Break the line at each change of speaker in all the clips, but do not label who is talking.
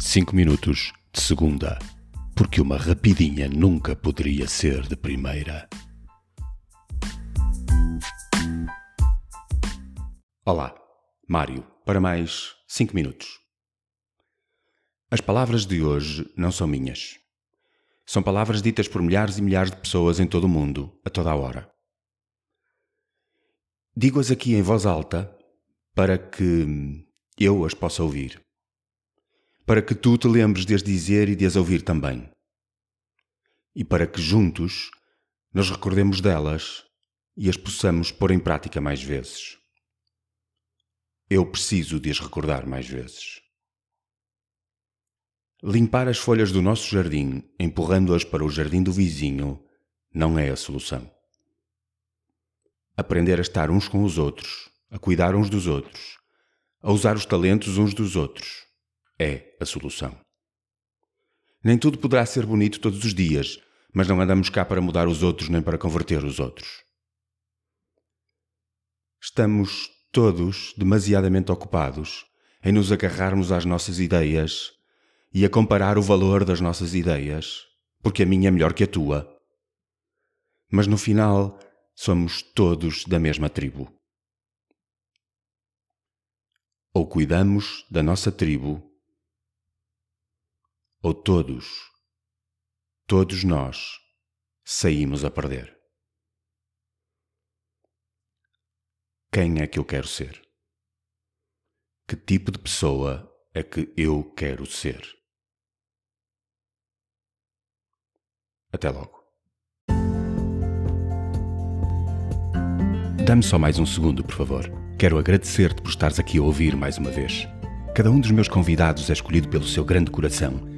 5 minutos de segunda, porque uma rapidinha nunca poderia ser de primeira. Olá, Mário, para mais 5 minutos. As palavras de hoje não são minhas. São palavras ditas por milhares e milhares de pessoas em todo o mundo, a toda a hora. Digo-as aqui em voz alta para que eu as possa ouvir. Para que tu te lembres de as dizer e de as ouvir também. E para que juntos nos recordemos delas e as possamos pôr em prática mais vezes. Eu preciso de as recordar mais vezes. Limpar as folhas do nosso jardim, empurrando-as para o jardim do vizinho, não é a solução. Aprender a estar uns com os outros, a cuidar uns dos outros, a usar os talentos uns dos outros. É a solução. Nem tudo poderá ser bonito todos os dias, mas não andamos cá para mudar os outros nem para converter os outros. Estamos todos demasiadamente ocupados em nos agarrarmos às nossas ideias e a comparar o valor das nossas ideias, porque a minha é melhor que a tua. Mas no final, somos todos da mesma tribo. Ou cuidamos da nossa tribo, ou todos, todos nós, saímos a perder. Quem é que eu quero ser? Que tipo de pessoa é que eu quero ser? Até logo. Dá-me só mais um segundo, por favor. Quero agradecer-te por estares aqui a ouvir mais uma vez. Cada um dos meus convidados é escolhido pelo seu grande coração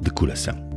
de coração.